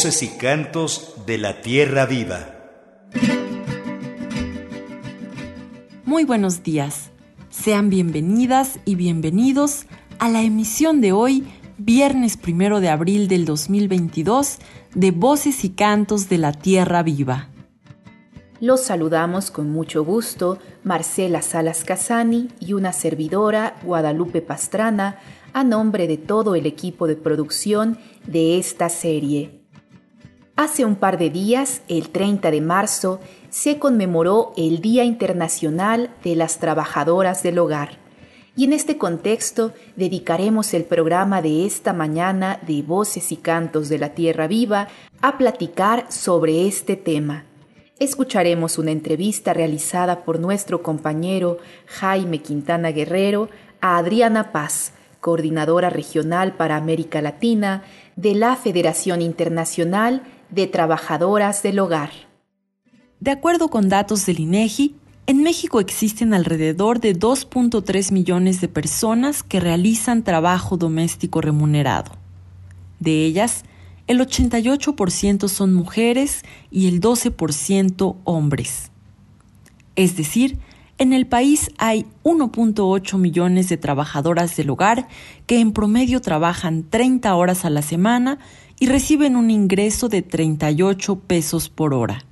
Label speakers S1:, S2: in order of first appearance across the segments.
S1: Voces y cantos de la tierra viva.
S2: Muy buenos días. Sean bienvenidas y bienvenidos a la emisión de hoy, viernes primero de abril del 2022, de Voces y cantos de la tierra viva.
S3: Los saludamos con mucho gusto Marcela Salas Casani y una servidora, Guadalupe Pastrana, a nombre de todo el equipo de producción de esta serie. Hace un par de días, el 30 de marzo, se conmemoró el Día Internacional de las Trabajadoras del Hogar. Y en este contexto dedicaremos el programa de esta mañana de Voces y Cantos de la Tierra Viva a platicar sobre este tema. Escucharemos una entrevista realizada por nuestro compañero Jaime Quintana Guerrero a Adriana Paz, coordinadora regional para América Latina de la Federación Internacional de trabajadoras del hogar.
S2: De acuerdo con datos del INEGI, en México existen alrededor de 2.3 millones de personas que realizan trabajo doméstico remunerado. De ellas, el 88% son mujeres y el 12% hombres. Es decir, en el país hay 1.8 millones de trabajadoras del hogar que en promedio trabajan 30 horas a la semana y reciben un ingreso de 38 pesos por hora.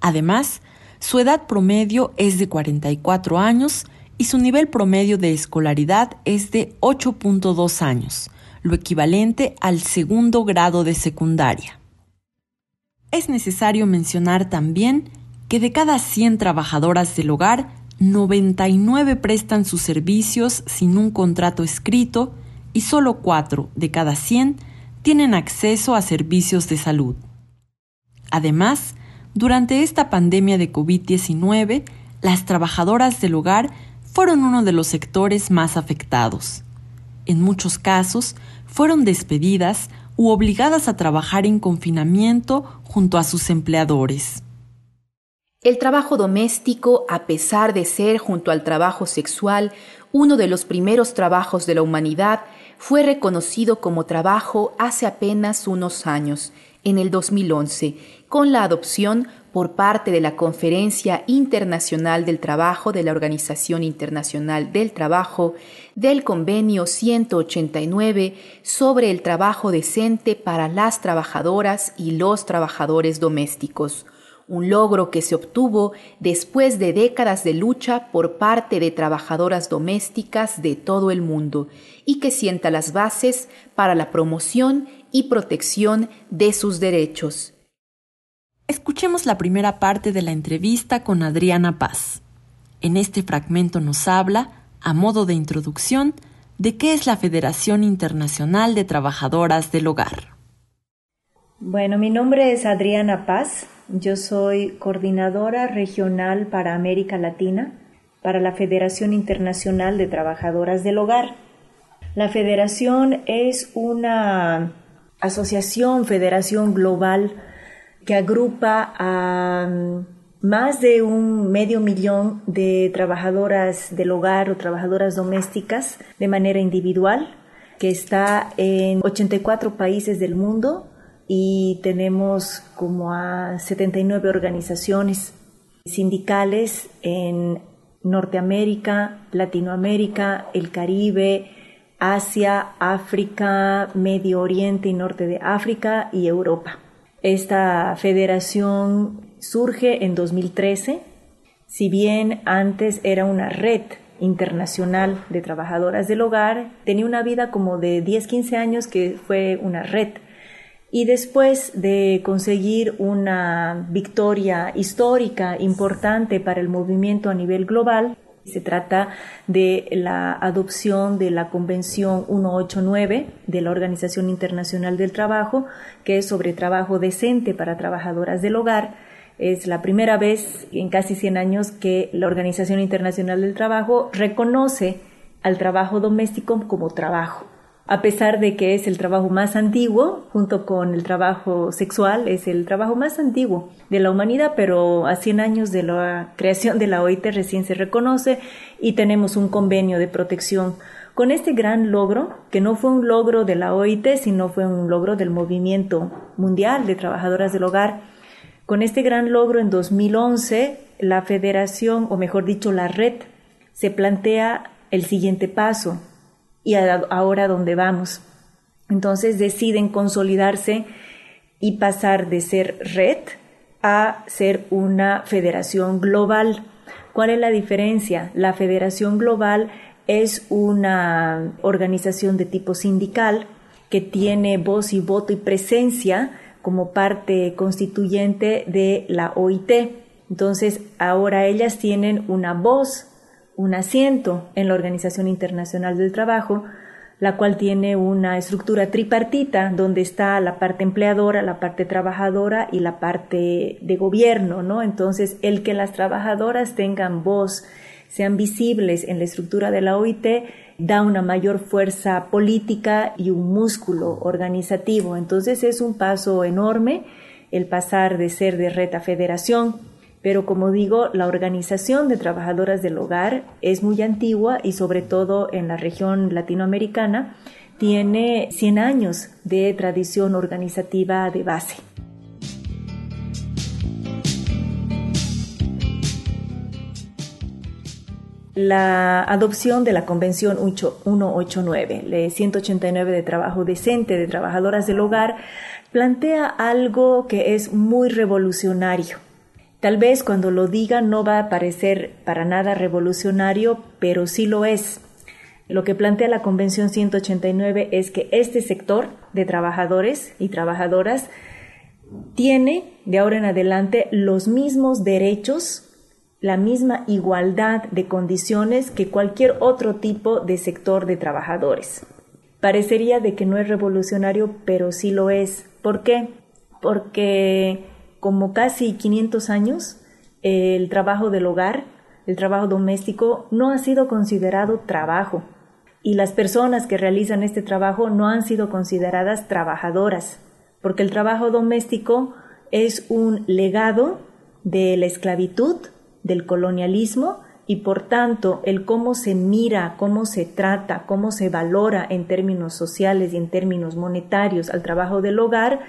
S2: Además, su edad promedio es de 44 años y su nivel promedio de escolaridad es de 8.2 años, lo equivalente al segundo grado de secundaria. Es necesario mencionar también que de cada 100 trabajadoras del hogar, 99 prestan sus servicios sin un contrato escrito y solo 4 de cada 100 tienen acceso a servicios de salud. Además, durante esta pandemia de COVID-19, las trabajadoras del hogar fueron uno de los sectores más afectados. En muchos casos, fueron despedidas u obligadas a trabajar en confinamiento junto a sus empleadores.
S3: El trabajo doméstico, a pesar de ser junto al trabajo sexual uno de los primeros trabajos de la humanidad, fue reconocido como trabajo hace apenas unos años, en el 2011, con la adopción por parte de la Conferencia Internacional del Trabajo de la Organización Internacional del Trabajo del Convenio 189 sobre el trabajo decente para las trabajadoras y los trabajadores domésticos un logro que se obtuvo después de décadas de lucha por parte de trabajadoras domésticas de todo el mundo y que sienta las bases para la promoción y protección de sus derechos.
S2: Escuchemos la primera parte de la entrevista con Adriana Paz. En este fragmento nos habla, a modo de introducción, de qué es la Federación Internacional de Trabajadoras del Hogar.
S4: Bueno, mi nombre es Adriana Paz, yo soy coordinadora regional para América Latina para la Federación Internacional de Trabajadoras del Hogar. La federación es una asociación, federación global que agrupa a más de un medio millón de trabajadoras del hogar o trabajadoras domésticas de manera individual, que está en 84 países del mundo y tenemos como a 79 organizaciones sindicales en Norteamérica, Latinoamérica, el Caribe, Asia, África, Medio Oriente y Norte de África y Europa. Esta federación surge en 2013, si bien antes era una red internacional de trabajadoras del hogar, tenía una vida como de 10-15 años que fue una red y después de conseguir una victoria histórica importante para el movimiento a nivel global, se trata de la adopción de la Convención 189 de la Organización Internacional del Trabajo, que es sobre trabajo decente para trabajadoras del hogar. Es la primera vez en casi 100 años que la Organización Internacional del Trabajo reconoce al trabajo doméstico como trabajo a pesar de que es el trabajo más antiguo, junto con el trabajo sexual, es el trabajo más antiguo de la humanidad, pero a 100 años de la creación de la OIT recién se reconoce y tenemos un convenio de protección. Con este gran logro, que no fue un logro de la OIT, sino fue un logro del movimiento mundial de trabajadoras del hogar, con este gran logro en 2011, la federación, o mejor dicho, la red, se plantea el siguiente paso y ahora dónde vamos. Entonces deciden consolidarse y pasar de ser red a ser una federación global. ¿Cuál es la diferencia? La federación global es una organización de tipo sindical que tiene voz y voto y presencia como parte constituyente de la OIT. Entonces, ahora ellas tienen una voz, un asiento en la Organización Internacional del Trabajo, la cual tiene una estructura tripartita donde está la parte empleadora, la parte trabajadora y la parte de gobierno, ¿no? Entonces, el que las trabajadoras tengan voz, sean visibles en la estructura de la OIT, da una mayor fuerza política y un músculo organizativo. Entonces es un paso enorme el pasar de ser de red a federación, pero como digo, la organización de trabajadoras del hogar es muy antigua y sobre todo en la región latinoamericana tiene 100 años de tradición organizativa de base. la adopción de la Convención 189, la 189 de trabajo decente de trabajadoras del hogar, plantea algo que es muy revolucionario. Tal vez cuando lo diga no va a parecer para nada revolucionario, pero sí lo es. Lo que plantea la Convención 189 es que este sector de trabajadores y trabajadoras tiene de ahora en adelante los mismos derechos la misma igualdad de condiciones que cualquier otro tipo de sector de trabajadores. Parecería de que no es revolucionario, pero sí lo es. ¿Por qué? Porque como casi 500 años, el trabajo del hogar, el trabajo doméstico, no ha sido considerado trabajo. Y las personas que realizan este trabajo no han sido consideradas trabajadoras, porque el trabajo doméstico es un legado de la esclavitud del colonialismo y por tanto el cómo se mira, cómo se trata, cómo se valora en términos sociales y en términos monetarios al trabajo del hogar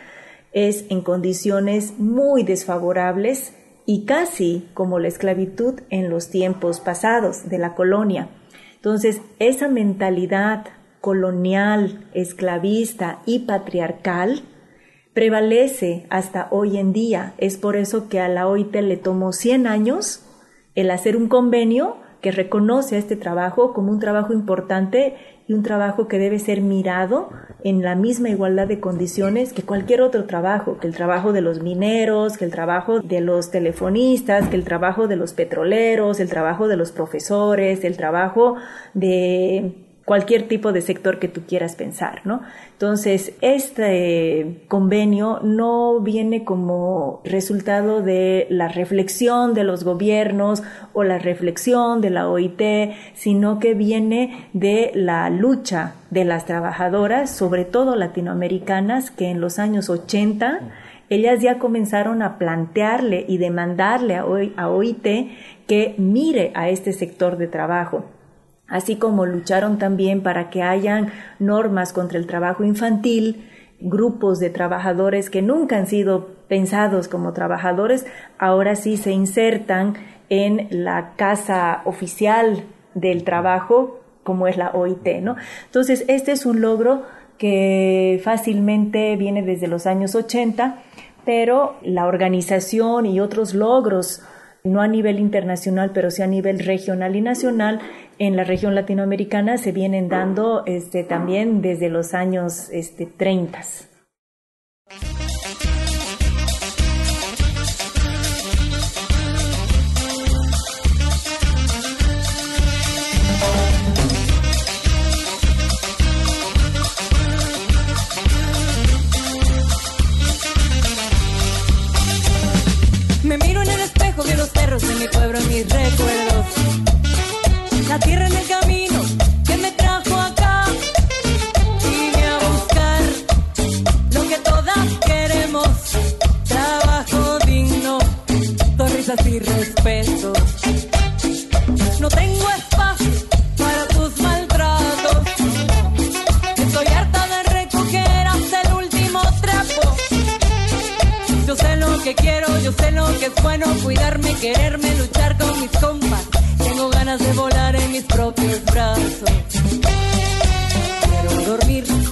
S4: es en condiciones muy desfavorables y casi como la esclavitud en los tiempos pasados de la colonia. Entonces, esa mentalidad colonial, esclavista y patriarcal prevalece hasta hoy en día. Es por eso que a la OIT le tomó 100 años el hacer un convenio que reconoce a este trabajo como un trabajo importante y un trabajo que debe ser mirado en la misma igualdad de condiciones que cualquier otro trabajo, que el trabajo de los mineros, que el trabajo de los telefonistas, que el trabajo de los petroleros, el trabajo de los profesores, el trabajo de cualquier tipo de sector que tú quieras pensar, ¿no? Entonces, este convenio no viene como resultado de la reflexión de los gobiernos o la reflexión de la OIT, sino que viene de la lucha de las trabajadoras, sobre todo latinoamericanas, que en los años 80 ellas ya comenzaron a plantearle y demandarle a OIT que mire a este sector de trabajo así como lucharon también para que hayan normas contra el trabajo infantil, grupos de trabajadores que nunca han sido pensados como trabajadores, ahora sí se insertan en la casa oficial del trabajo, como es la OIT, ¿no? Entonces, este es un logro que fácilmente viene desde los años 80, pero la organización y otros logros no a nivel internacional, pero sí a nivel regional y nacional, en la región latinoamericana se vienen dando este, también desde los años este, 30.
S5: de mi pueblo en mis recuerdos la tierra en el camino que me trajo acá. Vine a buscar lo que todas queremos, trabajo digno, sonrisas y respeto. No tengo espacio para tus maltratos. Estoy harta de recoger hasta el último trapo. Yo sé lo que quiero, yo sé lo que es bueno, cuidarme, quererme, luchar con mis compañeros mis propios brazos. Quiero dormir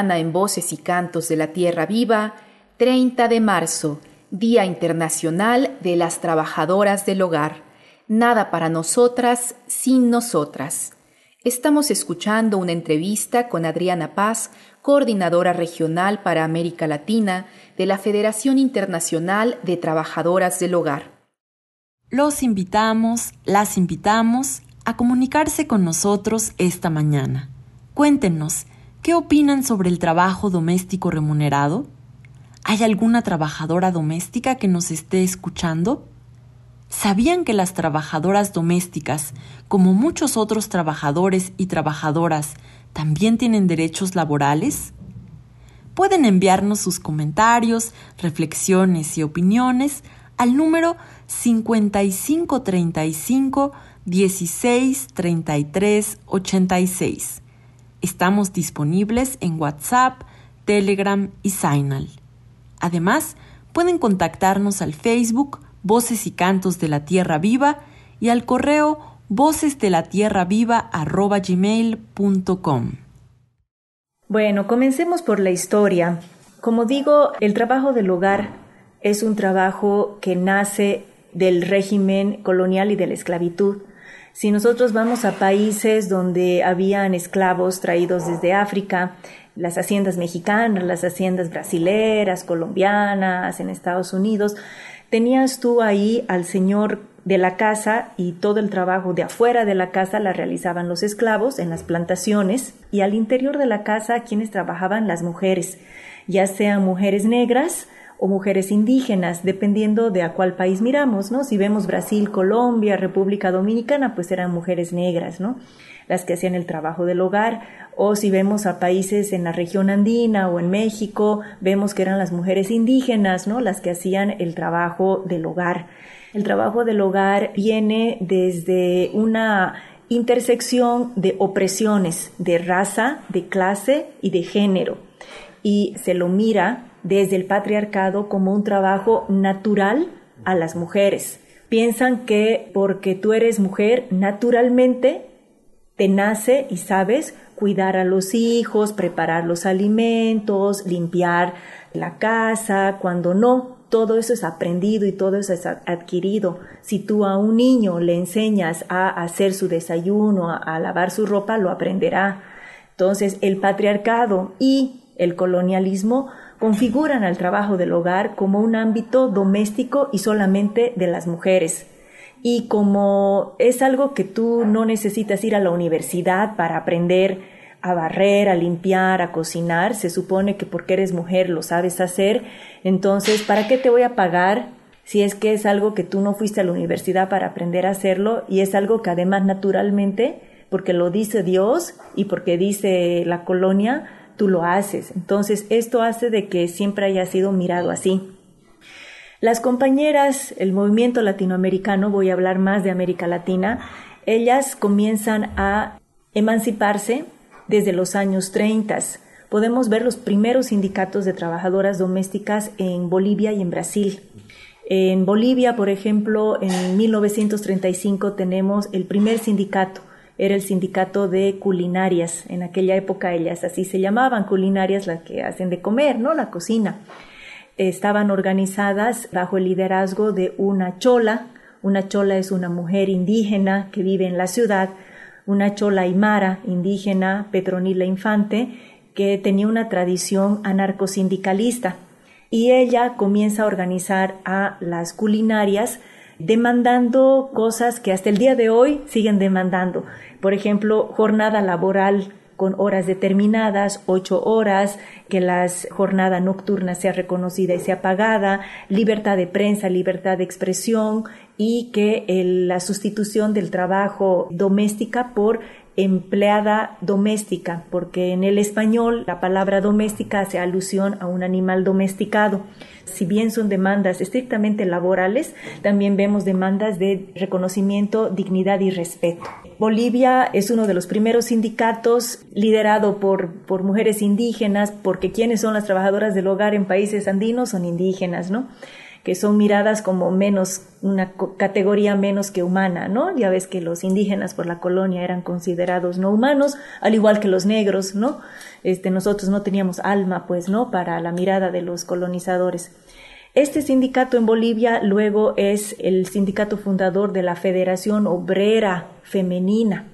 S5: en
S3: Voces y Cantos de la Tierra Viva, 30 de marzo, Día Internacional de las Trabajadoras del Hogar. Nada para nosotras sin nosotras. Estamos escuchando una entrevista con Adriana Paz, coordinadora regional para América Latina de la Federación Internacional de Trabajadoras del Hogar.
S2: Los invitamos, las invitamos a comunicarse con nosotros esta mañana. Cuéntenos, ¿qué opinan sobre el trabajo doméstico remunerado? ¿Hay alguna trabajadora doméstica que nos esté escuchando? ¿Sabían que las trabajadoras domésticas, como muchos otros trabajadores y trabajadoras, también tienen derechos laborales? Pueden enviarnos sus comentarios, reflexiones y opiniones al número 5535 16 33 86. Estamos disponibles en WhatsApp, Telegram y Signal. Además, pueden contactarnos al Facebook Voces y Cantos de la Tierra Viva y al correo vocesdelatierraviva.gmail.com.
S4: Bueno, comencemos por la historia. Como digo, el trabajo del hogar es un trabajo que nace del régimen colonial y de la esclavitud. Si nosotros vamos a países donde habían esclavos traídos desde África, las haciendas mexicanas, las haciendas brasileras, colombianas, en Estados Unidos, tenías tú ahí al señor de la casa y todo el trabajo de afuera de la casa la realizaban los esclavos en las plantaciones y al interior de la casa quienes trabajaban las mujeres, ya sean mujeres negras o mujeres indígenas, dependiendo de a cuál país miramos, ¿no? Si vemos Brasil, Colombia, República Dominicana, pues eran mujeres negras, ¿no? Las que hacían el trabajo del hogar, o si vemos a países en la región andina o en México, vemos que eran las mujeres indígenas, ¿no? Las que hacían el trabajo del hogar. El trabajo del hogar viene desde una intersección de opresiones de raza, de clase y de género. Y se lo mira desde el patriarcado como un trabajo natural a las mujeres. Piensan que porque tú eres mujer, naturalmente te nace y sabes cuidar a los hijos, preparar los alimentos, limpiar la casa, cuando no, todo eso es aprendido y todo eso es adquirido. Si tú a un niño le enseñas a hacer su desayuno, a, lavar su ropa, lo aprenderá. Entonces, el patriarcado y el colonialismo configuran al trabajo del hogar como un ámbito doméstico y solamente de las mujeres. Y como es algo que tú no necesitas ir a la universidad para aprender a barrer, a limpiar, a cocinar, se supone que porque eres mujer lo sabes hacer, entonces, ¿para qué te voy a pagar si es que es algo que tú no fuiste a la universidad para aprender a hacerlo y es algo que además naturalmente, porque lo dice Dios y porque dice la colonia, tú lo haces. Entonces, esto hace de que siempre haya sido mirado así. Las compañeras, el movimiento latinoamericano, voy a hablar más de América Latina, ellas comienzan a emanciparse desde los años 30. Podemos ver los primeros sindicatos de trabajadoras domésticas en Bolivia y en Brasil. En Bolivia, por ejemplo, en 1935 tenemos el primer sindicato era el sindicato de culinarias. En aquella época ellas así se llamaban, culinarias las que hacen de comer, ¿no? La cocina. Estaban organizadas bajo el liderazgo de una chola. Una chola es una mujer indígena que vive en la ciudad, una chola aymara indígena, Petronila Infante, que tenía una tradición anarcosindicalista. Y ella comienza a organizar a las culinarias demandando cosas que hasta el día de hoy siguen demandando. Por ejemplo, jornada laboral con horas determinadas, ocho horas, que la jornada nocturna sea reconocida y sea pagada, libertad de prensa, libertad de expresión y que la sustitución del trabajo doméstica por empleada doméstica, porque en el español la palabra doméstica hace alusión a un animal domesticado. Si bien son demandas estrictamente laborales, también vemos demandas de reconocimiento, dignidad y respeto. Bolivia es uno de los primeros sindicatos liderado por, por mujeres indígenas, porque quienes son las trabajadoras del hogar en países andinos son indígenas, ¿no? Que son miradas como menos, una categoría menos que humana, ¿no? Ya ves que los indígenas por la colonia eran considerados no humanos, al igual que los negros, ¿no? Este, nosotros no teníamos alma, pues, ¿no? Para la mirada de los colonizadores. Este sindicato en Bolivia luego es el sindicato fundador de la Federación Obrera Femenina.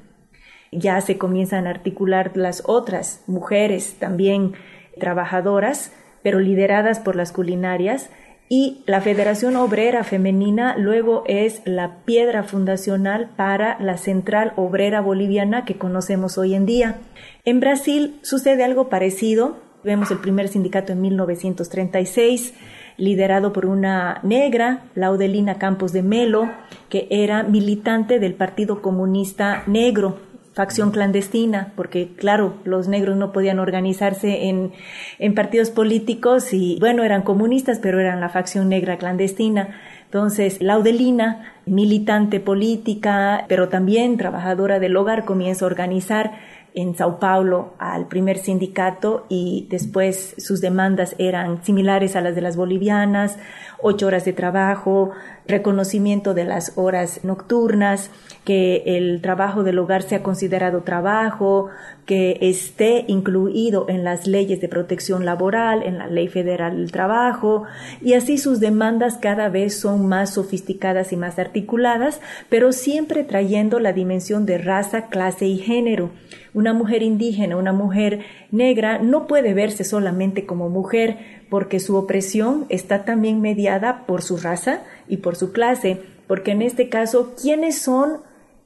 S4: Ya se comienzan a articular las otras mujeres también trabajadoras, pero lideradas por las culinarias, y la Federación Obrera Femenina luego es la piedra fundacional para la Central Obrera Boliviana que conocemos hoy en día. En Brasil sucede algo parecido. Vemos el primer sindicato en 1936, liderado por una negra, Laudelina Campos de Melo, que era militante del Partido Comunista Negro facción clandestina, porque claro, los negros no podían organizarse en, en partidos políticos y bueno, eran comunistas, pero eran la facción negra clandestina. Entonces, Laudelina, militante política, pero también trabajadora del hogar, comienza a organizar en Sao Paulo al primer sindicato y después sus demandas eran similares a las de las bolivianas, ocho horas de trabajo, reconocimiento de las horas nocturnas, que el trabajo del hogar sea considerado trabajo, que esté incluido en las leyes de protección laboral, en la ley federal del trabajo, y así sus demandas cada vez son más sofisticadas y más articuladas, pero siempre trayendo la dimensión de raza, clase y género. Una mujer indígena, una mujer negra no puede verse solamente como mujer porque su opresión está también mediada por su raza y por su clase, porque en este caso, ¿quiénes son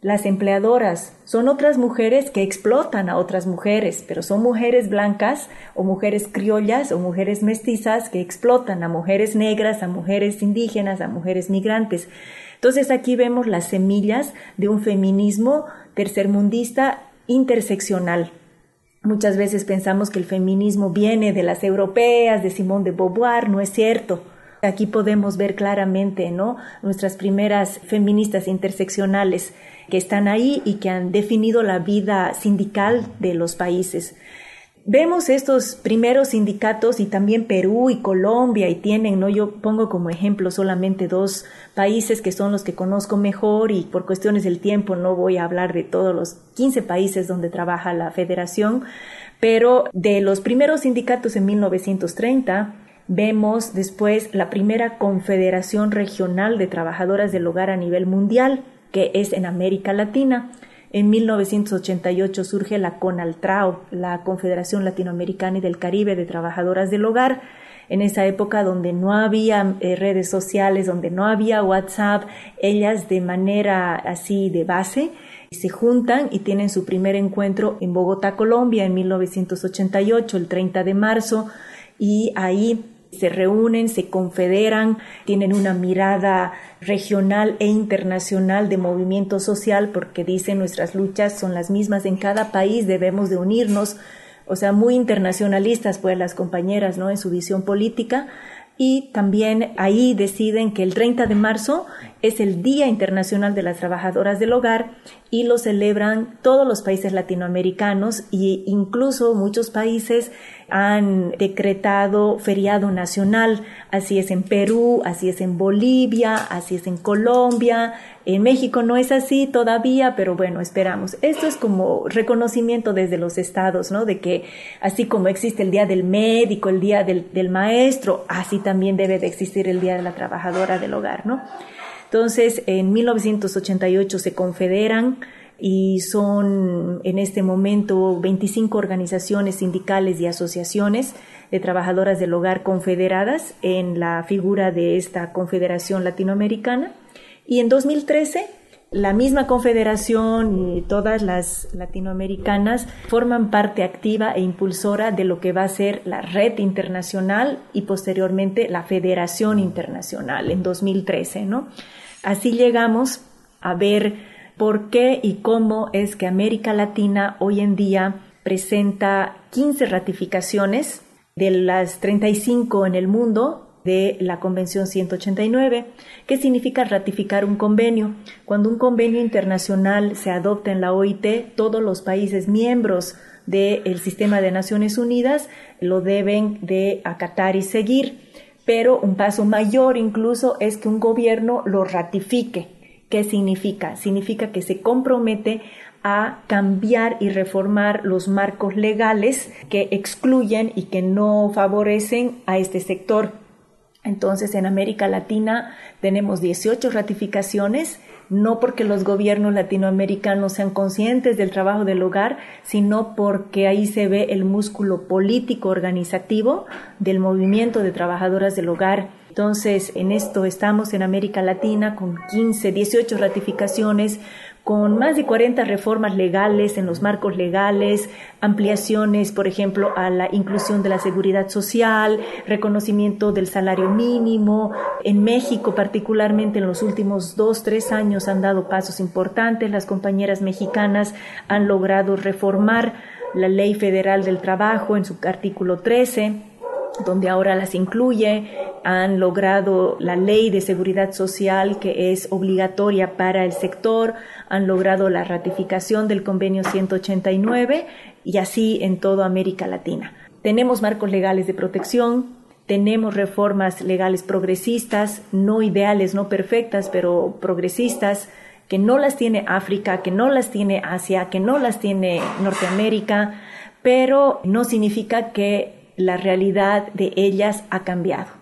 S4: las empleadoras son otras mujeres que explotan a otras mujeres, pero son mujeres blancas o mujeres criollas o mujeres mestizas que explotan a mujeres negras, a mujeres indígenas, a mujeres migrantes. Entonces aquí vemos las semillas de un feminismo tercermundista interseccional. Muchas veces pensamos que el feminismo viene de las europeas, de Simone de Beauvoir, no es cierto. Aquí podemos ver claramente, ¿no? Nuestras primeras feministas interseccionales que están ahí y que han definido la vida sindical de los países. Vemos estos primeros sindicatos y también Perú y Colombia y tienen, ¿no? Yo pongo como ejemplo solamente dos países que son los que conozco mejor y por cuestiones del tiempo no voy a hablar de todos los 15 países donde trabaja la federación, pero de los primeros sindicatos en 1930 Vemos después la primera Confederación Regional de Trabajadoras del Hogar a nivel mundial, que es en América Latina. En 1988 surge la CONALTRAO, la Confederación Latinoamericana y del Caribe de Trabajadoras del Hogar. En esa época donde no había eh, redes sociales, donde no había WhatsApp, ellas de manera así de base se juntan y tienen su primer encuentro en Bogotá, Colombia, en 1988, el 30 de marzo, y ahí se reúnen, se confederan, tienen una mirada regional e internacional de movimiento social porque dicen nuestras luchas son las mismas en cada país, debemos de unirnos, o sea, muy internacionalistas pues las compañeras, ¿no? En su visión política, y también ahí deciden que el 30 de marzo es el Día Internacional de las Trabajadoras del Hogar y lo celebran todos los países latinoamericanos e incluso muchos países han decretado feriado nacional. Así es en Perú, así es en Bolivia, así es en Colombia. En México no es así todavía, pero bueno, esperamos. Esto es como reconocimiento desde los estados, ¿no? De que así como existe el Día del Médico, el Día del, Maestro, así también debe de existir el Día de la Trabajadora del Hogar, ¿no? Entonces, en 1988 se confederan y son en este momento 25 organizaciones sindicales y asociaciones de trabajadoras del hogar confederadas en la figura de esta Confederación Latinoamericana. Y en 2013 la misma confederación y todas las latinoamericanas forman parte activa e impulsora de lo que va a ser la red internacional y posteriormente la Federación Internacional en 2013, ¿no? Así llegamos a ver por qué y cómo es que América Latina hoy en día presenta 15 ratificaciones de las 35 en el mundo de la Convención 189. ¿Qué significa ratificar un convenio? Cuando un convenio internacional se adopta en la OIT, todos los países miembros del sistema de Naciones Unidas lo deben de acatar y seguir. Pero un paso mayor incluso es que un gobierno lo ratifique. ¿Qué significa? Significa que se compromete a cambiar y reformar los marcos legales que excluyen y que no favorecen a este sector. Entonces, en América Latina tenemos 18 ratificaciones, no porque los gobiernos latinoamericanos sean conscientes del trabajo del hogar, sino porque ahí se ve el músculo político organizativo del movimiento de trabajadoras del hogar. Entonces, en esto estamos en América Latina con 15, 18 ratificaciones, con más de 40 reformas legales en los marcos legales, ampliaciones, por ejemplo, a la inclusión de la seguridad social, reconocimiento del salario mínimo. En México, particularmente en los últimos dos, tres años, han dado pasos importantes. Las compañeras mexicanas han logrado reformar la Ley Federal del Trabajo en su artículo 13 donde ahora las incluye, han logrado la ley de seguridad social que es obligatoria para el sector, han logrado la ratificación del convenio 189 y así en toda América Latina. Tenemos marcos legales de protección, tenemos reformas legales progresistas, no ideales, no perfectas, pero progresistas, que no las tiene África, que no las tiene Asia, que no las tiene Norteamérica, pero no significa que la realidad de ellas ha cambiado.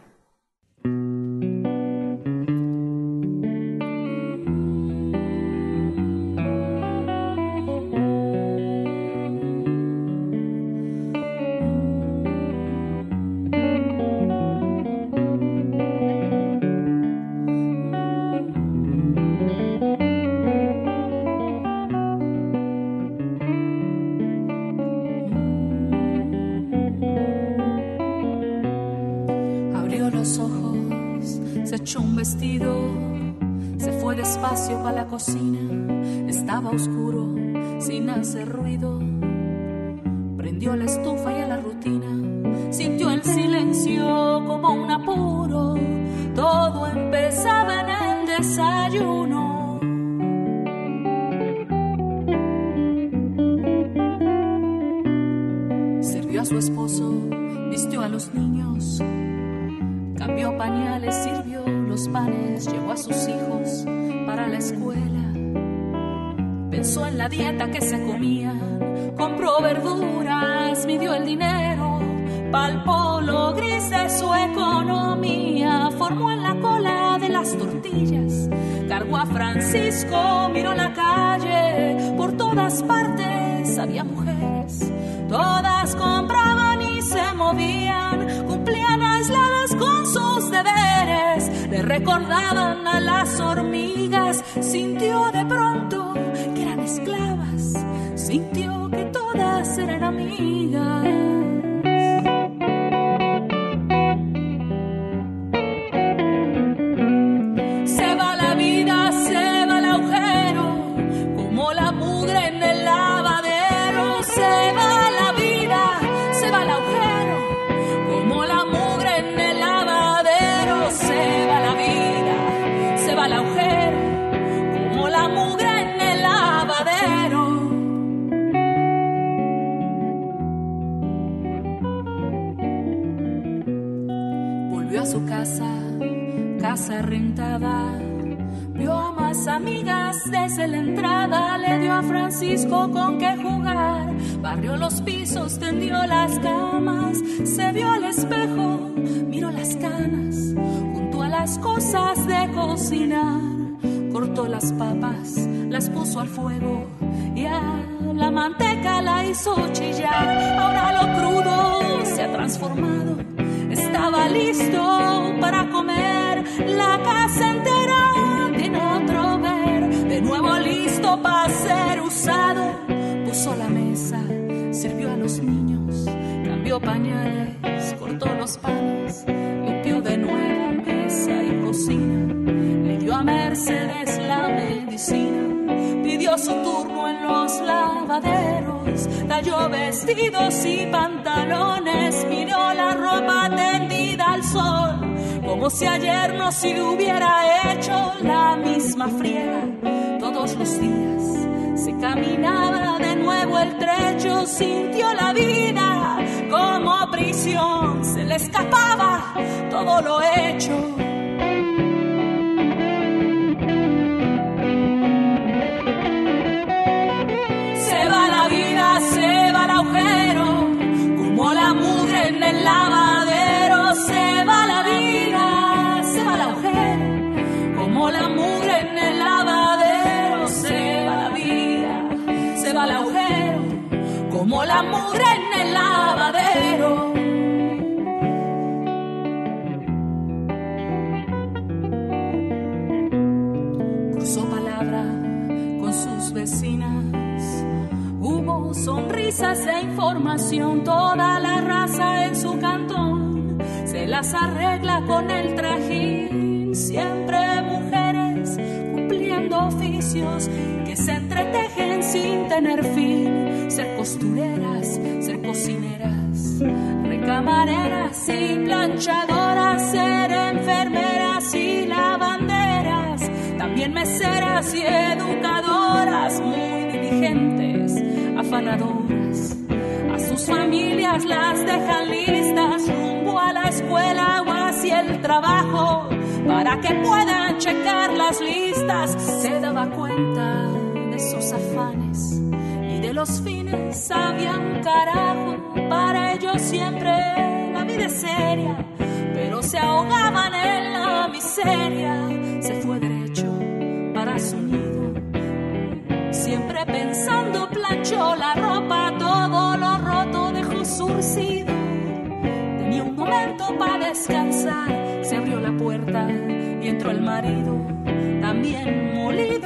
S6: Había mujeres, todas compraban y se movían, cumplían aisladas con sus deberes, le recordaban a las hormigas, sintió de pronto que eran esclavas, sintió que todas eran amigas. Amigas desde la entrada. Le dio a Francisco con qué jugar. Barrió los pisos, tendió las camas. Se vio al espejo, miró las canas. Junto a las cosas de cocinar. Cortó las papas, las puso al fuego. Y a la manteca la hizo chillar. Ahora lo crudo se ha transformado estaba listo para comer. La casa entera listo para ser usado. Puso la mesa, sirvió a los niños, cambió pañales, cortó los panes, limpió de nuevo mesa y cocina. Le dio a Mercedes la medicina pidió su turno en los lavaderos, talló vestidos y pantalones, miró la ropa tendida al sol, como si ayer no se hubiera hecho la misma friega todos los días. Se caminaba de nuevo el trecho, sintió la vida como prisión, se le escapaba todo lo hecho. La en el lavadero. Cruzó palabra con sus vecinas. Hubo sonrisas e información, toda la raza en su cantón se las arregla con el trajín. Siempre mujeres cumpliendo oficios que se entretejen sin tener fin. Costureras, ser cocineras, recamareras y planchadoras, ser enfermeras y lavanderas, también meseras y educadoras muy diligentes, afanadoras. A sus familias las dejan listas rumbo a la escuela o hacia el trabajo para que puedan checar las listas. Se daba cuenta de sus afanes los fines había carajo. Para ellos siempre la vida seria, pero se ahogaban en la miseria. Se fue derecho para su nido Siempre pensando planchó la ropa, todo lo roto dejó surcido. Tenía un momento para descansar, se abrió la puerta y entró el marido, también molido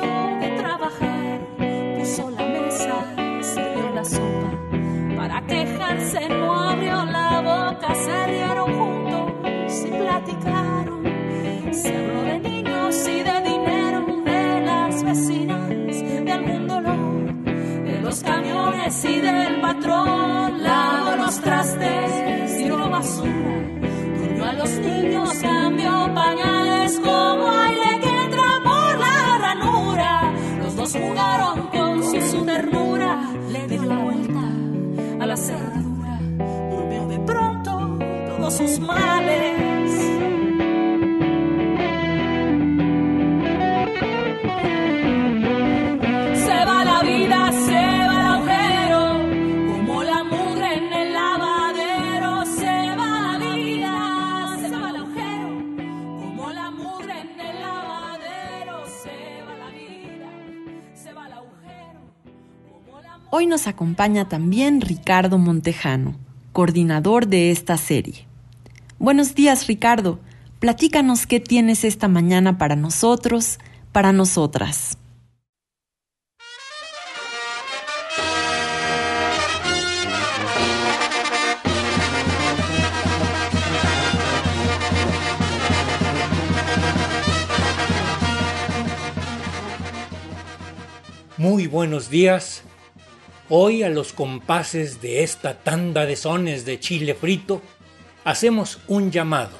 S6: se no abrió la boca, salieron juntos y platicaron. Se habló de niños y de dinero, de las vecinas, de algún dolor, de los camiones y del patrón. Lavo los trastes, tiró basura, durmió a los niños, cambió pañales como aire que entra por la ranura. Los dos jugaron sus males. Se va la vida, se va el agujero, como la mugre en el lavadero. Se va la vida, se va el agujero, como la mugre en el lavadero. Se va la vida, se va el agujero, como la mugre.
S2: Hoy nos acompaña también Ricardo Montejano, coordinador de esta serie. Buenos días, Ricardo. Platícanos qué tienes esta mañana para nosotros, para nosotras.
S7: Muy buenos días. Hoy a los compases de esta tanda de sones de chile frito, hacemos un llamado.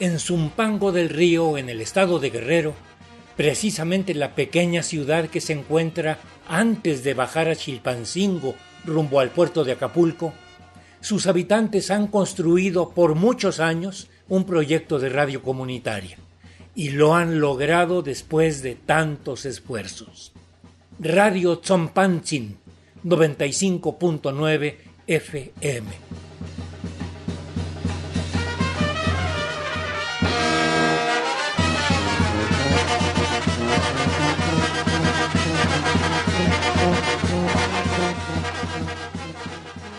S7: En Zumpango del Río, en el estado de Guerrero, precisamente la pequeña ciudad que se encuentra antes de bajar a Chilpancingo rumbo al puerto de Acapulco, sus habitantes han construido por muchos años un proyecto de radio comunitaria y lo han logrado después de tantos esfuerzos. Radio Tzompantzin 95.9 FM.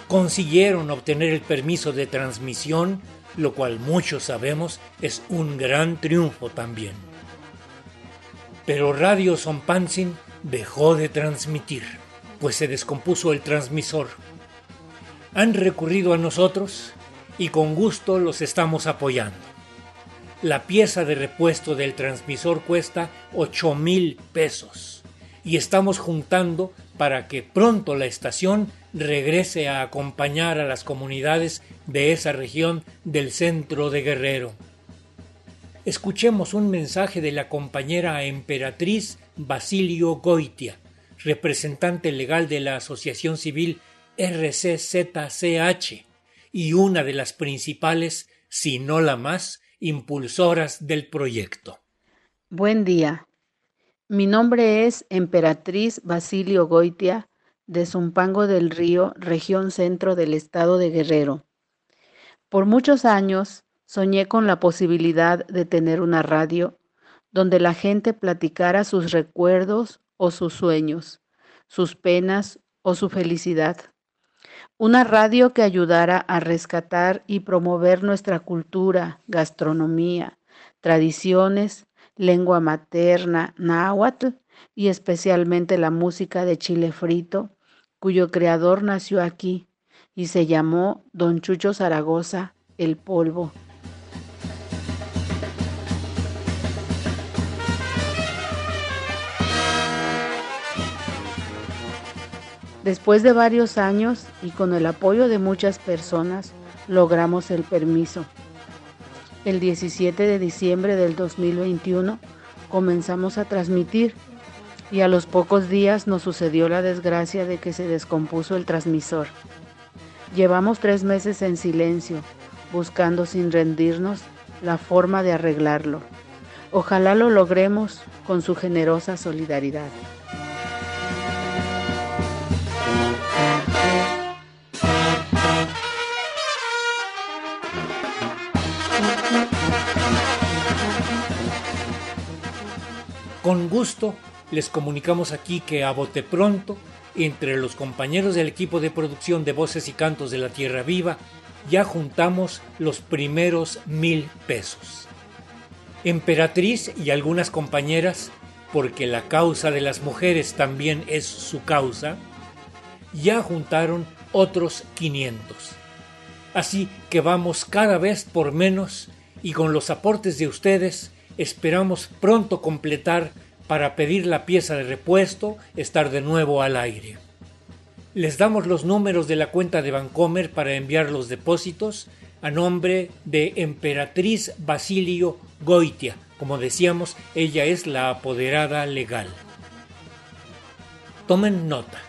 S7: Consiguieron obtener el permiso de transmisión, lo cual muchos sabemos es un gran triunfo también. Pero Radio Zompantzin dejó de transmitir, pues se descompuso el transmisor. Han recurrido a nosotros y con gusto los estamos apoyando. La pieza de repuesto del transmisor cuesta 8 mil pesos y estamos juntando para que pronto la estación regrese a acompañar a las comunidades de esa región del centro de Guerrero. Escuchemos un mensaje de la compañera emperatriz Basilio Goitia, representante legal de la Asociación Civil RCZCH y una de las principales, si no la más, impulsoras del proyecto.
S8: Buen día. Mi nombre es Emperatriz Basilio Goitia de Zumpango del Río, región centro del estado de Guerrero. Por muchos años soñé con la posibilidad de tener una radio donde la gente platicara sus recuerdos o sus sueños, sus penas o su felicidad. Una radio que ayudara a rescatar y promover nuestra cultura, gastronomía, tradiciones, lengua materna, náhuatl y especialmente la música de chile frito, cuyo creador nació aquí y se llamó Don Chucho Zaragoza, el polvo. Después de varios años y con el apoyo de muchas personas, logramos el permiso. El 17 de diciembre del 2021 comenzamos a transmitir y a los pocos días nos sucedió la desgracia de que se descompuso el transmisor. Llevamos tres meses en silencio, buscando sin rendirnos la forma de arreglarlo. Ojalá lo logremos con su generosa solidaridad.
S7: Con gusto les comunicamos aquí que a bote pronto, entre los compañeros del equipo de producción de Voces y Cantos de la Tierra Viva, ya juntamos los primeros mil pesos. Emperatriz y algunas compañeras, porque la causa de las mujeres también es su causa, ya juntaron otros 500. Así que vamos cada vez por menos y con los aportes de ustedes esperamos pronto completar para pedir la pieza de repuesto, estar de nuevo al aire. Les damos los números de la cuenta de Bancomer para enviar los depósitos a nombre de Emperatriz Basilio Goitia. Como decíamos, ella es la apoderada legal. Tomen nota.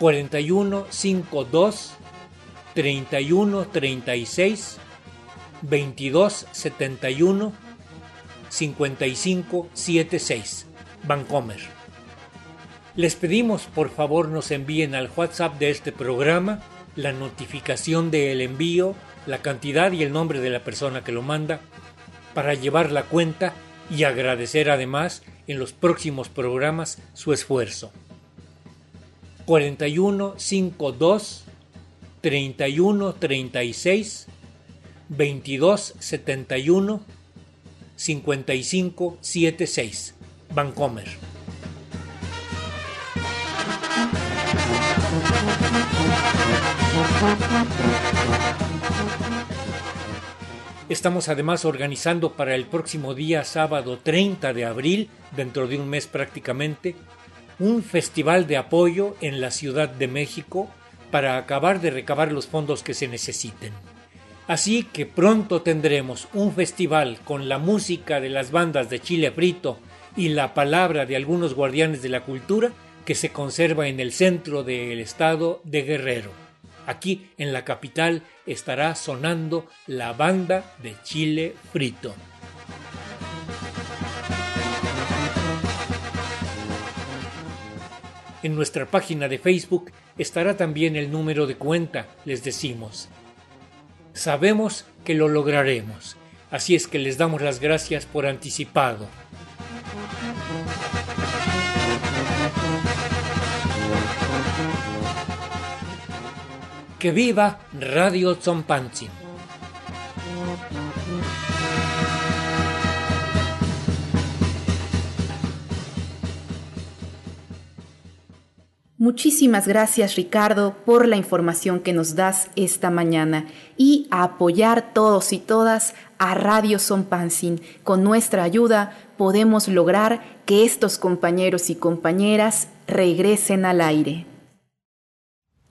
S7: 4152 3136 2271 5576 Bancomer. Les pedimos por favor nos envíen al WhatsApp de este programa la notificación del envío, la cantidad y el nombre de la persona que lo manda para llevar la cuenta y agradecer además en los próximos programas su esfuerzo. 4152 3136 2271 5576 Vancomer. Estamos además organizando para el próximo día sábado 30 de abril, dentro de un mes prácticamente, un festival de apoyo en la Ciudad de México para acabar de recabar los fondos que se necesiten. Así que pronto tendremos un festival con la música de las bandas de Chile Frito y la palabra de algunos guardianes de la cultura que se conserva en el centro del estado de Guerrero. Aquí en la capital estará sonando la banda de Chile Frito. En nuestra página de Facebook estará también el número de cuenta, les decimos. Sabemos que lo lograremos, así es que les damos las gracias por anticipado. Que viva Radio Zompanzi.
S3: Muchísimas gracias Ricardo por la información que nos das esta mañana y a apoyar todos y todas a Radio Pansin. Con nuestra ayuda podemos lograr que estos compañeros y compañeras regresen al aire.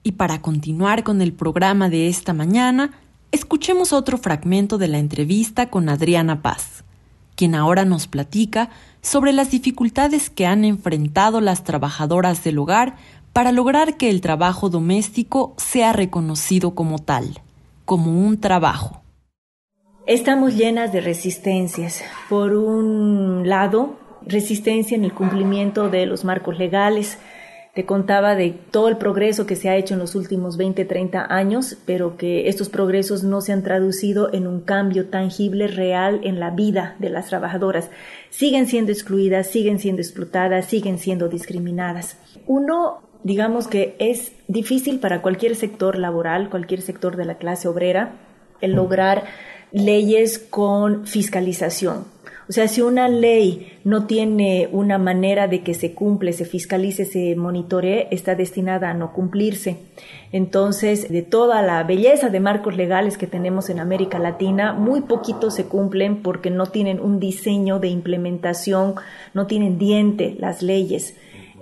S2: Y para continuar con el programa de esta mañana, escuchemos otro fragmento de la entrevista con Adriana Paz, quien ahora nos platica sobre las dificultades que han enfrentado las trabajadoras del hogar para lograr que el trabajo doméstico sea reconocido como tal, como un trabajo.
S4: Estamos llenas de resistencias. Por un lado, resistencia en el cumplimiento de los marcos legales. Te contaba de todo el progreso que se ha hecho en los últimos 20, 30 años, pero que estos progresos no se han traducido en un cambio tangible, real en la vida de las trabajadoras. Siguen siendo excluidas, siguen siendo explotadas, siguen siendo discriminadas. Uno digamos que es difícil para cualquier sector laboral, cualquier sector de la clase obrera, el lograr leyes con fiscalización. O sea, si una ley no tiene una manera de que se cumple, se fiscalice, se monitoree, está destinada a no cumplirse. Entonces, de toda la belleza de marcos legales que tenemos en América Latina, muy poquitos se cumplen porque no tienen un diseño de implementación, no tienen diente las leyes.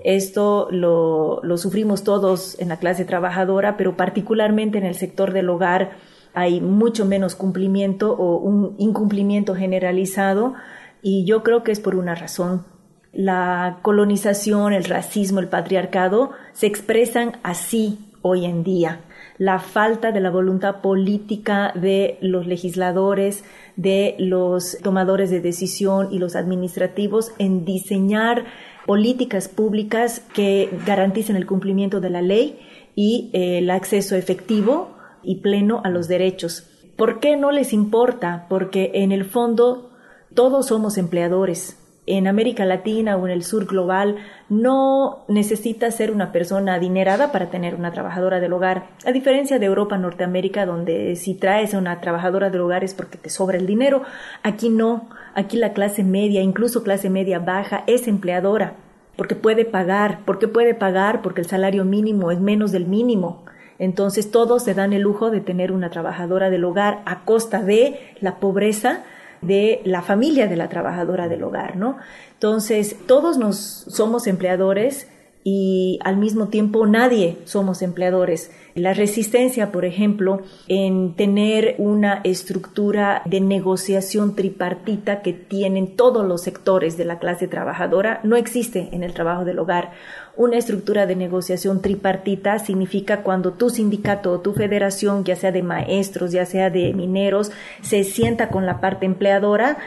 S4: Esto lo, sufrimos todos en la clase trabajadora, pero particularmente en el sector del hogar hay mucho menos cumplimiento o un incumplimiento generalizado y yo creo que es por una razón. La colonización, el racismo, el patriarcado se expresan así hoy en día. La falta de la voluntad política de los legisladores, de los tomadores de decisión y los administrativos en diseñar políticas públicas que garanticen el cumplimiento de la ley y eh, el acceso efectivo y pleno a los derechos. ¿Por qué no les importa? Porque en el fondo todos somos empleadores. En América Latina o en el sur global no necesita ser una persona adinerada para tener una trabajadora del hogar, a diferencia de Europa, Norteamérica, donde si traes a una trabajadora del hogar es porque te sobra el dinero. Aquí no, aquí la clase media, incluso clase media baja, es empleadora, porque puede pagar, porque puede pagar, porque el salario mínimo es menos del mínimo. Entonces todos se dan el lujo de tener una trabajadora del hogar a costa de la pobreza de la familia de la trabajadora del hogar, ¿no? Entonces, todos nos somos empleadores y al mismo tiempo nadie somos empleadores. La resistencia, por ejemplo, en tener una estructura de negociación tripartita que tienen todos los sectores de la clase trabajadora no existe en el trabajo del hogar. Una estructura de negociación tripartita significa cuando tu sindicato o tu federación, ya sea de maestros, ya sea de mineros, se sienta con la parte empleadora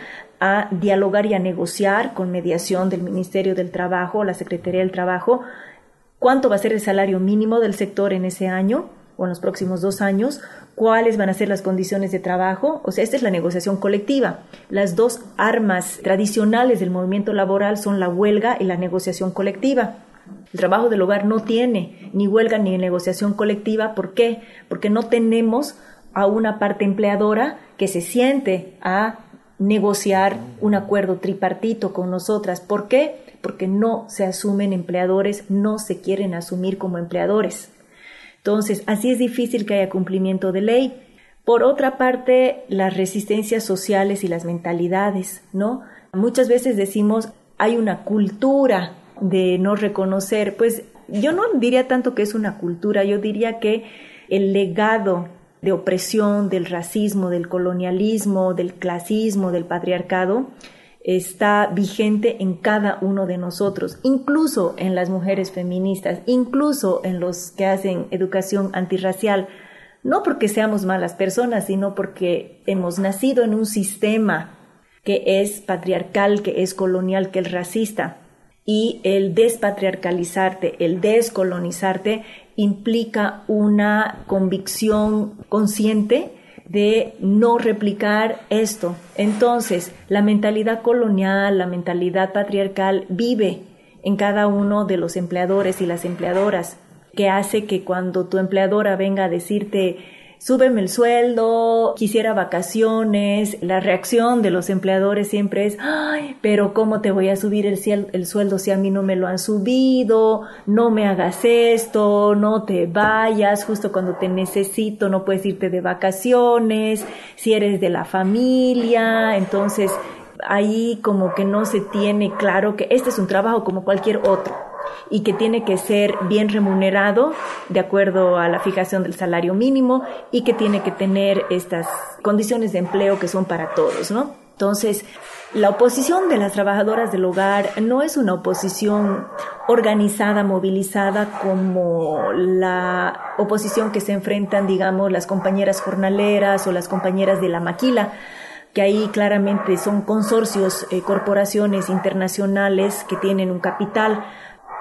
S4: a dialogar y a negociar con mediación del Ministerio del Trabajo, la Secretaría del Trabajo, cuánto va a ser el salario mínimo del sector en ese año o en los próximos dos años, cuáles van a ser las condiciones de trabajo. O sea, esta es la negociación colectiva. Las dos armas tradicionales del movimiento laboral son la huelga y la negociación colectiva. El trabajo del hogar no tiene ni huelga ni negociación colectiva. ¿Por qué? Porque no tenemos a una parte empleadora que se siente a negociar un acuerdo tripartito con nosotras. ¿Por qué? Porque no se asumen empleadores, no se quieren asumir como empleadores. Entonces, así es difícil que haya cumplimiento de ley. Por otra parte, las resistencias sociales y las mentalidades, ¿no? Muchas veces decimos, hay una cultura de no reconocer, pues yo no diría tanto que es una cultura, yo diría que el legado de opresión, del racismo, del colonialismo, del clasismo, del patriarcado, está vigente en cada uno de nosotros, incluso en las mujeres feministas, incluso en los que hacen educación antirracial, no porque seamos malas personas, sino porque hemos nacido en un sistema que es patriarcal, que es colonial, que es racista. Y el despatriarcalizarte, el descolonizarte, implica una convicción consciente de no replicar esto. Entonces, la mentalidad colonial, la mentalidad patriarcal vive en cada uno de los empleadores y las empleadoras, que hace que cuando tu empleadora venga a decirte súbeme el sueldo, quisiera vacaciones. La reacción de los empleadores siempre es, ay, pero ¿cómo te voy a subir el, el sueldo si a mí no me lo han subido? No me hagas esto, no te vayas, justo cuando te necesito no puedes irte de vacaciones, si eres de la familia, entonces ahí como que no se tiene claro que este es un trabajo como cualquier otro y que tiene que ser bien remunerado de acuerdo a la fijación del salario mínimo y que tiene que tener estas condiciones de empleo que son para todos, ¿no? Entonces, la oposición de las trabajadoras del hogar no es una oposición organizada, movilizada como la oposición que se enfrentan, digamos, las compañeras jornaleras o las compañeras de la maquila, que ahí claramente son consorcios, eh, corporaciones internacionales que tienen un capital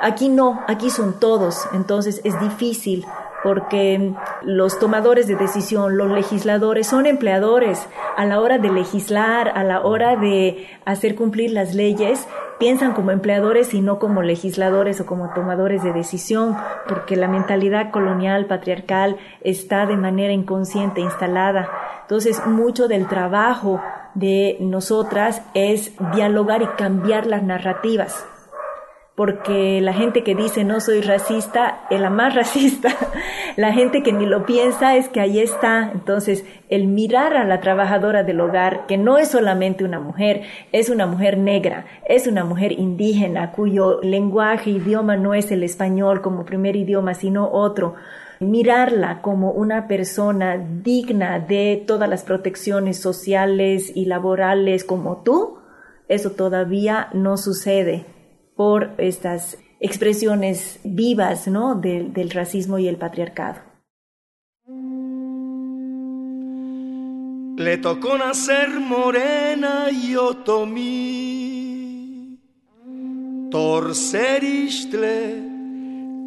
S4: Aquí no, aquí son todos, entonces es difícil porque los tomadores de decisión, los legisladores son empleadores. A la hora de legislar, a la hora de hacer cumplir las leyes, piensan como empleadores y no como legisladores o como tomadores de decisión, porque la mentalidad colonial, patriarcal, está de manera inconsciente instalada. Entonces, mucho del trabajo de nosotras es dialogar y cambiar las narrativas porque la gente que dice no soy racista es la más racista. La gente que ni lo piensa es que ahí está. Entonces, el mirar a la trabajadora del hogar, que no es solamente una mujer, es una mujer negra, es una mujer indígena cuyo lenguaje, idioma no es el español como primer idioma, sino otro. Mirarla como una persona digna de todas las protecciones sociales y laborales como tú, eso todavía no sucede por estas expresiones vivas ¿no? del, racismo y el patriarcado.
S9: Le tocó nacer morena y otomí, torcer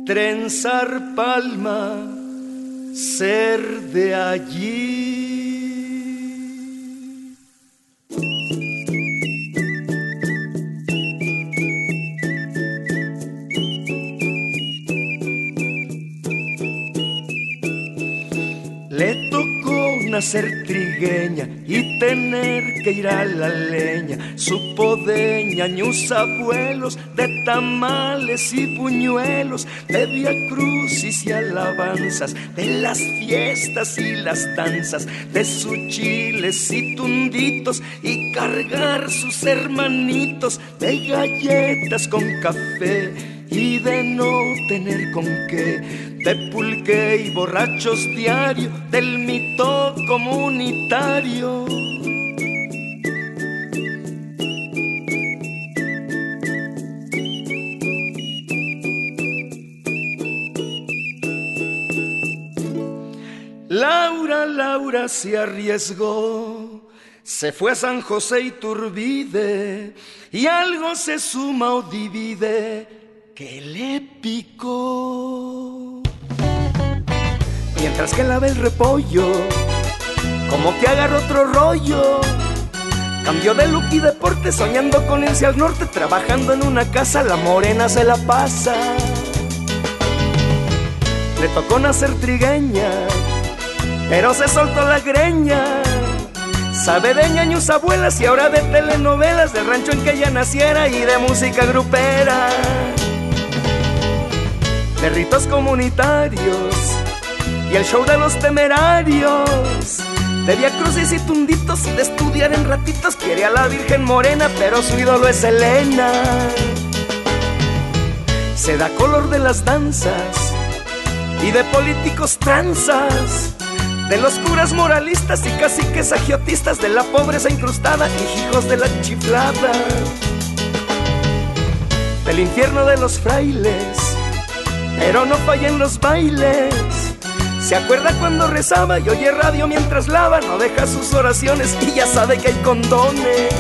S9: trenzar palma, ser de allí. Ser trigueña y tener que ir a la leña. Supo de ñaños abuelos, de tamales y puñuelos, de via crucis y alabanzas, de las fiestas y las danzas, de sus chiles y tunditos y cargar sus hermanitos de galletas con café y de no tener con qué, de pulque y borrachos diario del mito comunitario. Laura, Laura se arriesgó, se fue a San José y Turbide, y algo se suma o divide que le picó. Mientras que lava el repollo, como que agarra otro rollo. Cambió de look y deporte, soñando con irse al norte, trabajando en una casa, la morena se la pasa. Le tocó nacer trigueña pero se soltó la greña. Sabe de ñaños abuelas y ahora de telenovelas, del rancho en que ella naciera y de música grupera. De ritos comunitarios y el show de los temerarios. De Via Crucis y tunditos de estudiar en ratitos. Quiere a la Virgen Morena, pero su ídolo es Elena. Se da color de las danzas y de políticos tranzas de los curas moralistas y caciques agiotistas, de la pobreza incrustada y hijos de la chiflada, del infierno de los frailes, pero no falla en los bailes. Se acuerda cuando rezaba y oye radio mientras lava, no deja sus oraciones y ya sabe que hay condones.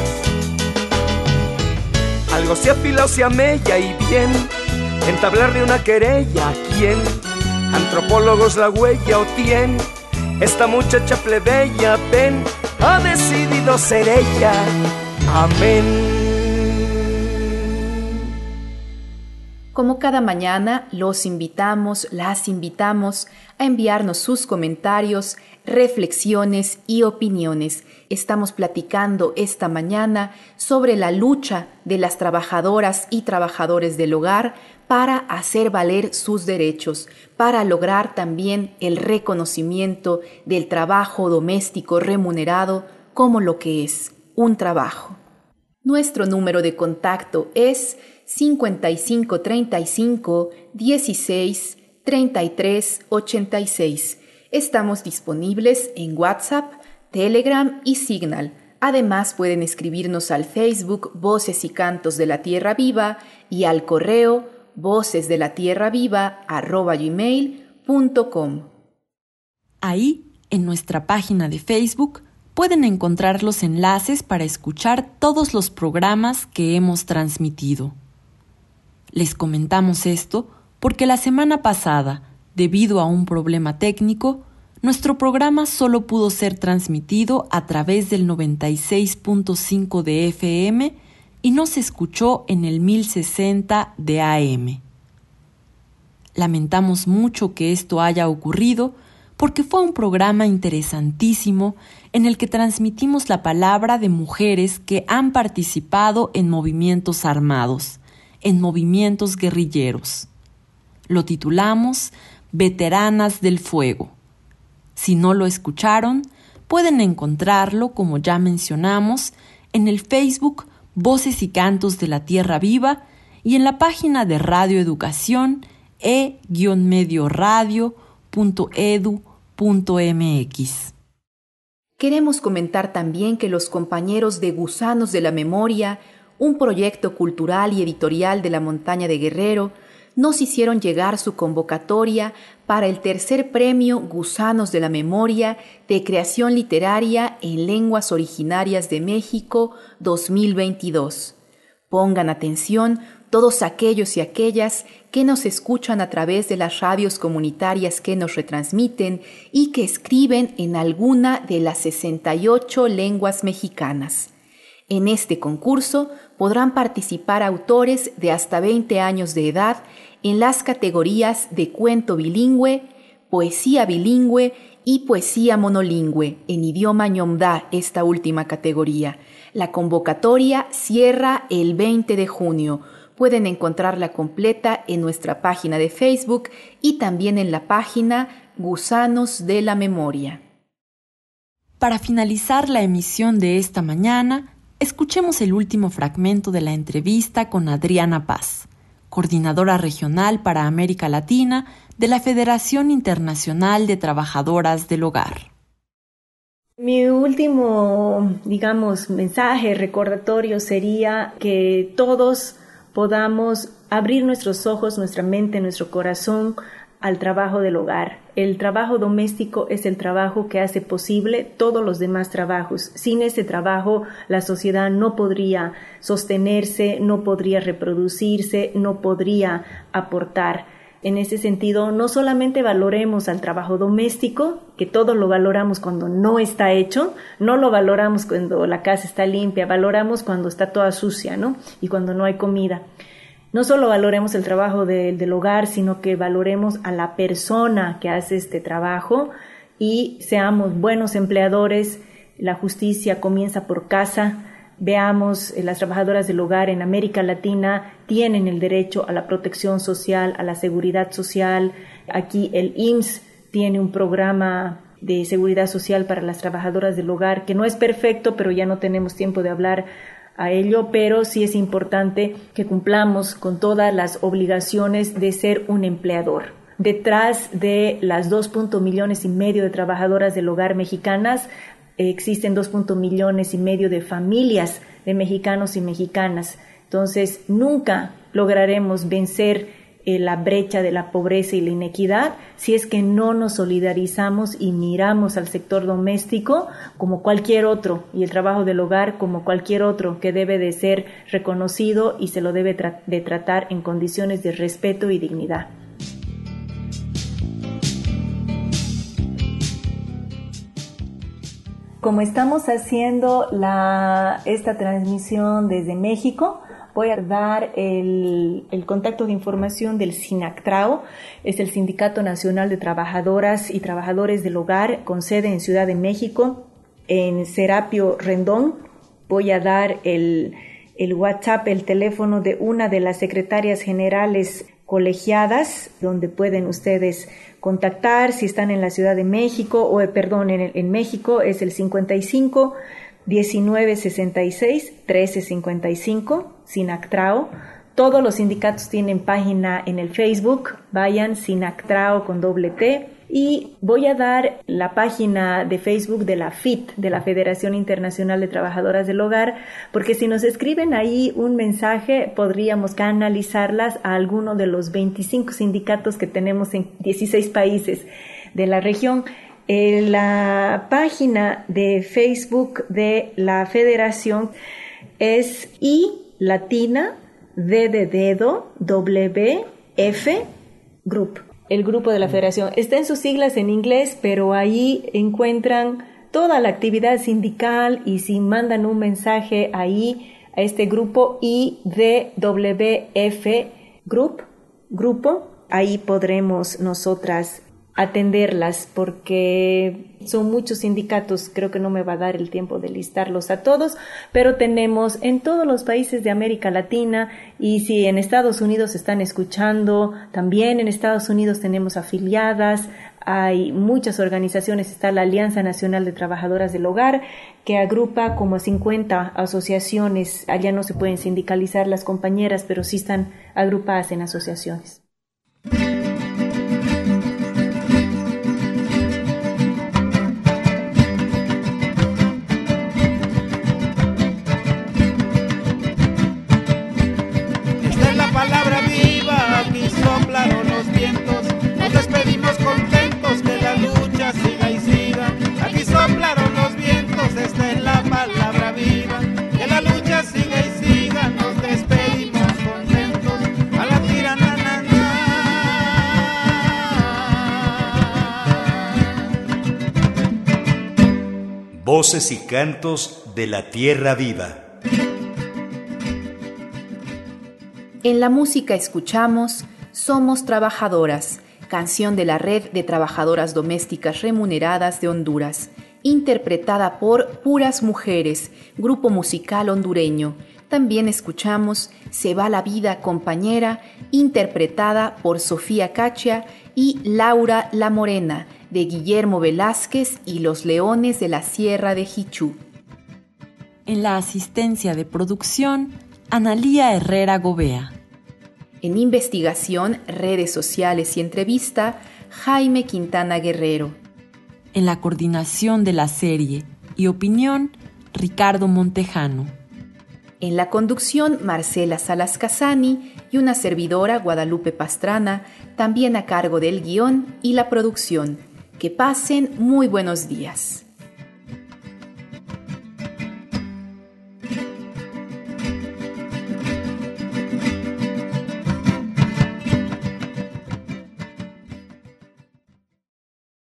S9: Algo se afila o se amella y bien, entablarle una querella a quién, antropólogos la huella o tiene esta muchacha plebeya, ven, ha decidido ser ella. Amén.
S3: Como cada mañana, los invitamos, las invitamos a enviarnos sus comentarios, reflexiones y opiniones. Estamos platicando esta mañana sobre la lucha de las trabajadoras y trabajadores del hogar para hacer valer sus derechos, para lograr también el reconocimiento del trabajo doméstico remunerado como lo que es un trabajo. Nuestro número de contacto es 5535 16 33 86. Estamos disponibles en WhatsApp, Telegram y Signal. Además pueden escribirnos al Facebook Voces y Cantos de la Tierra Viva y al correo voces de la tierra viva
S2: Ahí, en nuestra página de Facebook, pueden encontrar los enlaces para escuchar todos los programas que hemos transmitido. Les comentamos esto porque la semana pasada, debido a un problema técnico, nuestro programa solo pudo ser transmitido a través del 96.5 de FM y no se escuchó en el 1060 de AM. Lamentamos mucho que esto haya ocurrido porque fue un programa interesantísimo en el que transmitimos la palabra de mujeres que han participado en movimientos armados, en movimientos guerrilleros. Lo titulamos Veteranas del Fuego. Si no lo escucharon, pueden encontrarlo, como ya mencionamos, en el Facebook Voces y Cantos de la Tierra Viva y en la página de Radio Educación e-medioradio.edu.mx.
S3: Queremos comentar también que los compañeros de Gusanos de la Memoria, un proyecto cultural y editorial de la montaña de Guerrero, nos hicieron llegar su convocatoria para el tercer premio Gusanos de la Memoria de Creación Literaria en Lenguas Originarias de México 2022. Pongan atención todos aquellos y aquellas que nos escuchan a través de las radios comunitarias que nos retransmiten y que escriben en alguna de las 68 lenguas mexicanas. En este concurso podrán participar autores de hasta 20 años de edad en las categorías de cuento bilingüe, poesía bilingüe y poesía monolingüe, en idioma ñomdá esta última categoría. La convocatoria cierra el 20 de junio. Pueden encontrarla completa en nuestra página de Facebook y también en la página Gusanos de la Memoria.
S2: Para finalizar la emisión de esta mañana, escuchemos el último fragmento de la entrevista con Adriana Paz coordinadora regional para América Latina de la Federación Internacional de Trabajadoras del Hogar.
S4: Mi último, digamos, mensaje recordatorio sería que todos podamos abrir nuestros ojos, nuestra mente, nuestro corazón al trabajo del hogar. El trabajo doméstico es el trabajo que hace posible todos los demás trabajos. Sin ese trabajo, la sociedad no podría sostenerse, no podría reproducirse, no podría aportar. En ese sentido, no solamente valoremos al trabajo doméstico, que todo lo valoramos cuando no está hecho, no lo valoramos cuando la casa está limpia, valoramos cuando está toda sucia, ¿no? Y cuando no hay comida. No solo valoremos el trabajo del hogar, sino que valoremos a la persona que hace este trabajo y seamos buenos empleadores. La justicia comienza por casa Veamos, eh, las trabajadoras del hogar en América Latina tienen el derecho a la protección social, a la seguridad social. Aquí el IMSS tiene un programa de seguridad social para las trabajadoras del hogar que no es perfecto, pero ya no tenemos tiempo de hablar a ello, pero sí es importante que cumplamos con todas las obligaciones de ser un empleador. Detrás de las 2. millones y medio de trabajadoras del hogar mexicanas existen 2. millones y medio de familias de mexicanos y mexicanas. Entonces, nunca lograremos vencer eh, la brecha de la pobreza y la inequidad si es que no nos solidarizamos y miramos al sector doméstico como cualquier otro y el trabajo del hogar como cualquier otro que debe de ser reconocido y se lo debe de tratar en condiciones de respeto y dignidad. Como estamos haciendo esta transmisión desde México, voy a dar el, contacto de información del SINACTRAO, es el Sindicato Nacional de Trabajadoras y Trabajadores del Hogar, con sede en Ciudad de México, en Serapio Rendón. Voy a dar el, WhatsApp, el teléfono de una de las secretarias generales colegiadas, donde pueden ustedes contactar si están en la Ciudad de México o, eh, perdón, en, en México es el 55 1966 1355 Sinactrao. Todos los sindicatos tienen página en el Facebook, vayan Sinactrao con doble T y voy a dar la página de Facebook de la FIT, de la Federación Internacional de Trabajadoras del Hogar, porque si nos escriben ahí un mensaje, podríamos canalizarlas a alguno de los 25 sindicatos que tenemos en 16 países de la región. Eh, la página de Facebook de la Federación es I latina D de dedo W F Group el grupo de la federación. Está en sus siglas en inglés, pero ahí encuentran toda la actividad sindical y si mandan un mensaje ahí a este grupo IDWF Group, grupo, ahí podremos nosotras atenderlas porque son muchos sindicatos, creo que no me va a dar el tiempo de listarlos a todos, pero tenemos en todos los países de América Latina y si en Estados Unidos están escuchando, también en Estados Unidos tenemos afiliadas, hay muchas organizaciones, está la Alianza Nacional de Trabajadoras del Hogar, que agrupa como 50 asociaciones, allá no se pueden sindicalizar las compañeras, pero sí están agrupadas en asociaciones.
S1: Y cantos de la tierra viva.
S3: En la música escuchamos Somos Trabajadoras, canción de la Red de Trabajadoras Domésticas Remuneradas de Honduras, interpretada por Puras Mujeres, grupo musical hondureño. También escuchamos Se va la vida compañera, interpretada por Sofía Cachia y Laura La Morena, de Guillermo Velázquez y Los Leones de la Sierra de Jichú.
S2: En la asistencia de producción, Analía Herrera Gobea.
S3: En investigación, redes sociales y entrevista, Jaime Quintana Guerrero.
S2: En la coordinación de la serie y opinión, Ricardo Montejano.
S3: En la conducción, Marcela Salas Casani y una servidora, Guadalupe Pastrana, también a cargo del guion y la producción. Que pasen muy buenos días.